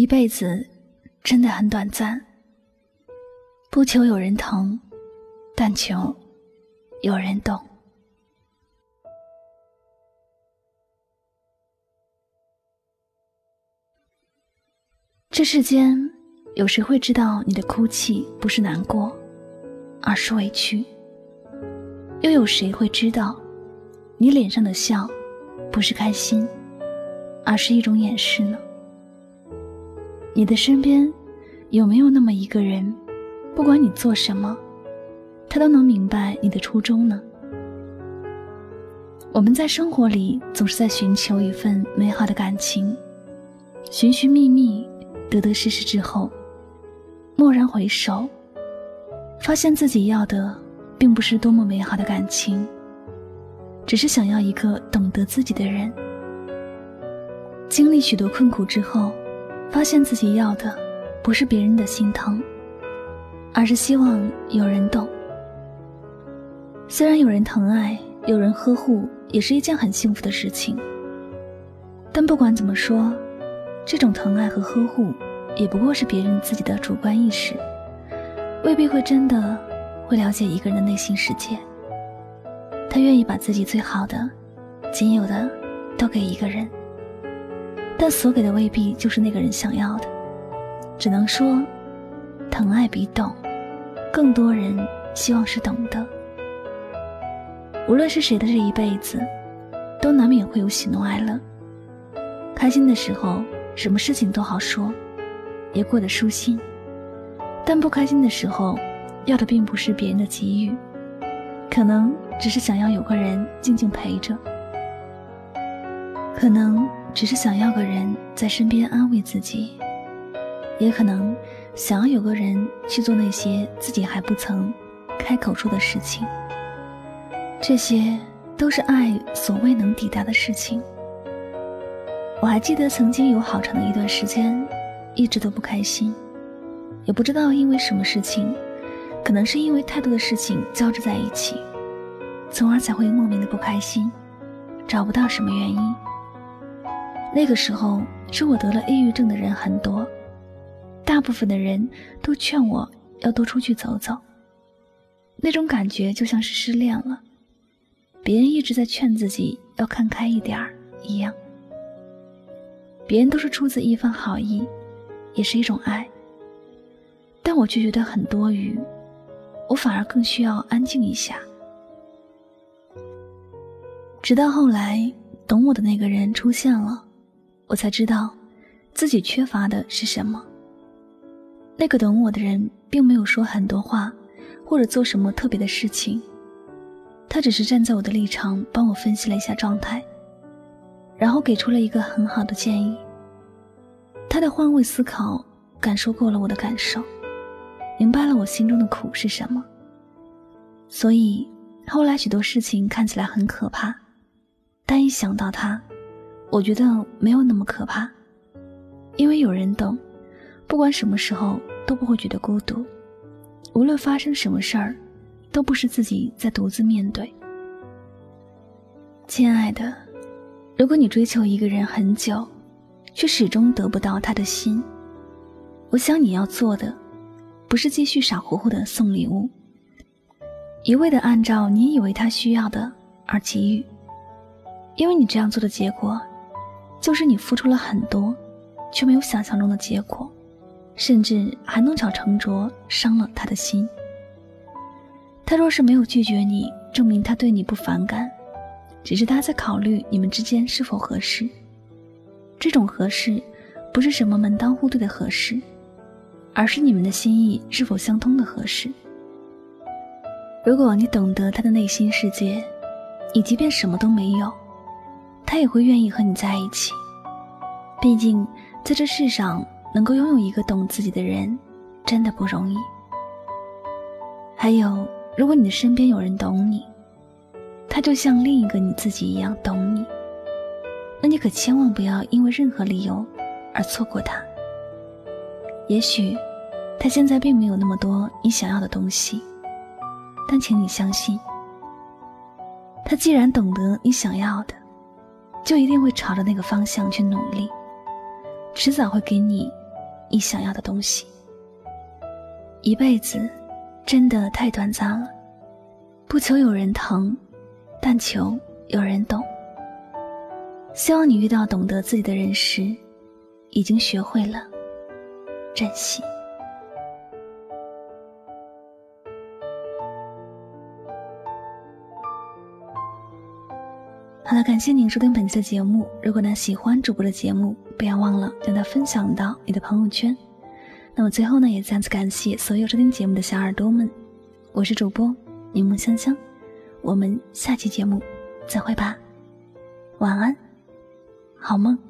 一辈子真的很短暂，不求有人疼，但求有人懂。这世间有谁会知道你的哭泣不是难过，而是委屈？又有谁会知道你脸上的笑不是开心，而是一种掩饰呢？你的身边有没有那么一个人，不管你做什么，他都能明白你的初衷呢？我们在生活里总是在寻求一份美好的感情，寻寻觅觅，得得失失之后，蓦然回首，发现自己要的并不是多么美好的感情，只是想要一个懂得自己的人。经历许多困苦之后。发现自己要的不是别人的心疼，而是希望有人懂。虽然有人疼爱、有人呵护，也是一件很幸福的事情。但不管怎么说，这种疼爱和呵护，也不过是别人自己的主观意识，未必会真的会了解一个人的内心世界。他愿意把自己最好的、仅有的都给一个人。但所给的未必就是那个人想要的，只能说，疼爱比懂，更多人希望是懂得。无论是谁的这一辈子，都难免会有喜怒哀乐。开心的时候，什么事情都好说，也过得舒心；但不开心的时候，要的并不是别人的给予，可能只是想要有个人静静陪着，可能。只是想要个人在身边安慰自己，也可能想要有个人去做那些自己还不曾开口说的事情。这些都是爱所未能抵达的事情。我还记得曾经有好长的一段时间，一直都不开心，也不知道因为什么事情，可能是因为太多的事情交织在一起，从而才会莫名的不开心，找不到什么原因。那个时候，说我得了抑郁症的人很多，大部分的人都劝我要多出去走走。那种感觉就像是失恋了，别人一直在劝自己要看开一点儿一样。别人都是出自一番好意，也是一种爱，但我却觉得很多余，我反而更需要安静一下。直到后来，懂我的那个人出现了。我才知道，自己缺乏的是什么。那个懂我的人，并没有说很多话，或者做什么特别的事情。他只是站在我的立场，帮我分析了一下状态，然后给出了一个很好的建议。他的换位思考，感受过了我的感受，明白了我心中的苦是什么。所以后来许多事情看起来很可怕，但一想到他。我觉得没有那么可怕，因为有人懂，不管什么时候都不会觉得孤独，无论发生什么事儿，都不是自己在独自面对。亲爱的，如果你追求一个人很久，却始终得不到他的心，我想你要做的，不是继续傻乎乎的送礼物，一味的按照你以为他需要的而给予，因为你这样做的结果。就是你付出了很多，却没有想象中的结果，甚至还弄巧成拙，伤了他的心。他若是没有拒绝你，证明他对你不反感，只是他在考虑你们之间是否合适。这种合适，不是什么门当户对的合适，而是你们的心意是否相通的合适。如果你懂得他的内心世界，你即便什么都没有，他也会愿意和你在一起。毕竟，在这世上能够拥有一个懂自己的人，真的不容易。还有，如果你的身边有人懂你，他就像另一个你自己一样懂你，那你可千万不要因为任何理由而错过他。也许，他现在并没有那么多你想要的东西，但请你相信，他既然懂得你想要的，就一定会朝着那个方向去努力。迟早会给你你想要的东西。一辈子真的太短暂了，不求有人疼，但求有人懂。希望你遇到懂得自己的人时，已经学会了珍惜。好了，感谢您收听本期的节目。如果呢喜欢主播的节目，不要忘了将它分享到你的朋友圈。那么最后呢，也再次感谢所有收听节目的小耳朵们。我是主播柠檬香香，我们下期节目再会吧。晚安，好梦。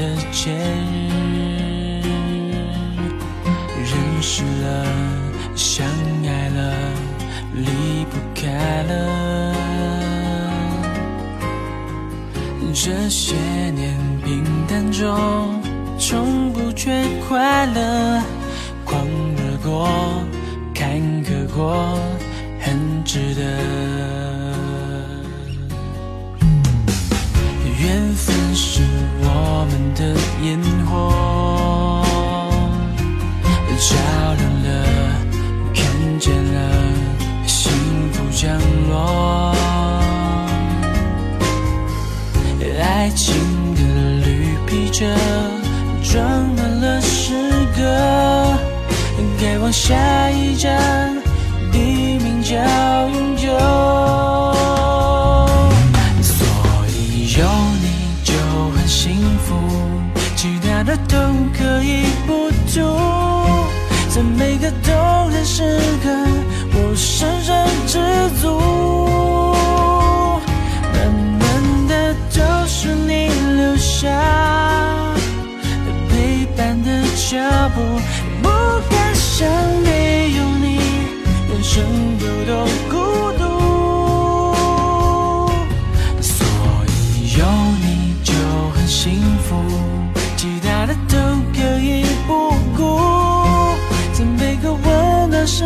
的节日认识了相爱了离不开了。这些年平淡中从不缺快乐下一站，地名叫永久。所以有你就很幸福，其他的都可以不图。在每个动人时刻，我深深知足。慢慢的就是你留下陪伴的脚步，想没有你，人生有多孤独。所以有你就很幸福，其他的都可以不顾。在每个温暖时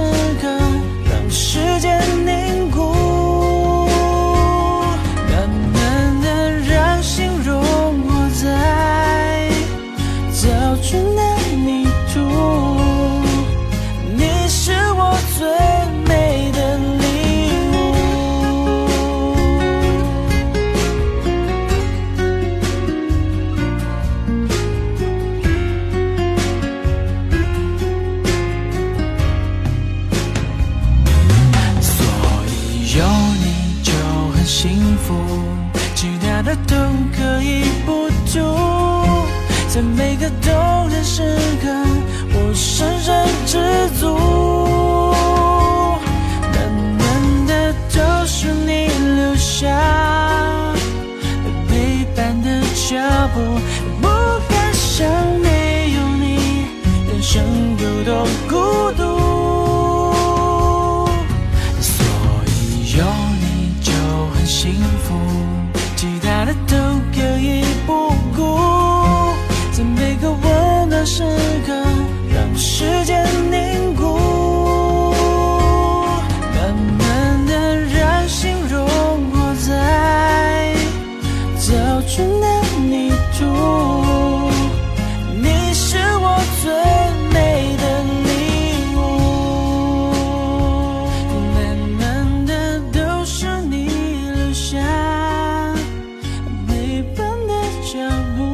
在每个动人时刻，我深深知足。暖暖的都是你留下陪伴的脚步，不敢想没有你，人生有多孤独。时刻，让时间凝固，慢慢的让心融化在早春的泥土。你是我最美的礼物，慢慢的都是你留下陪伴的脚步。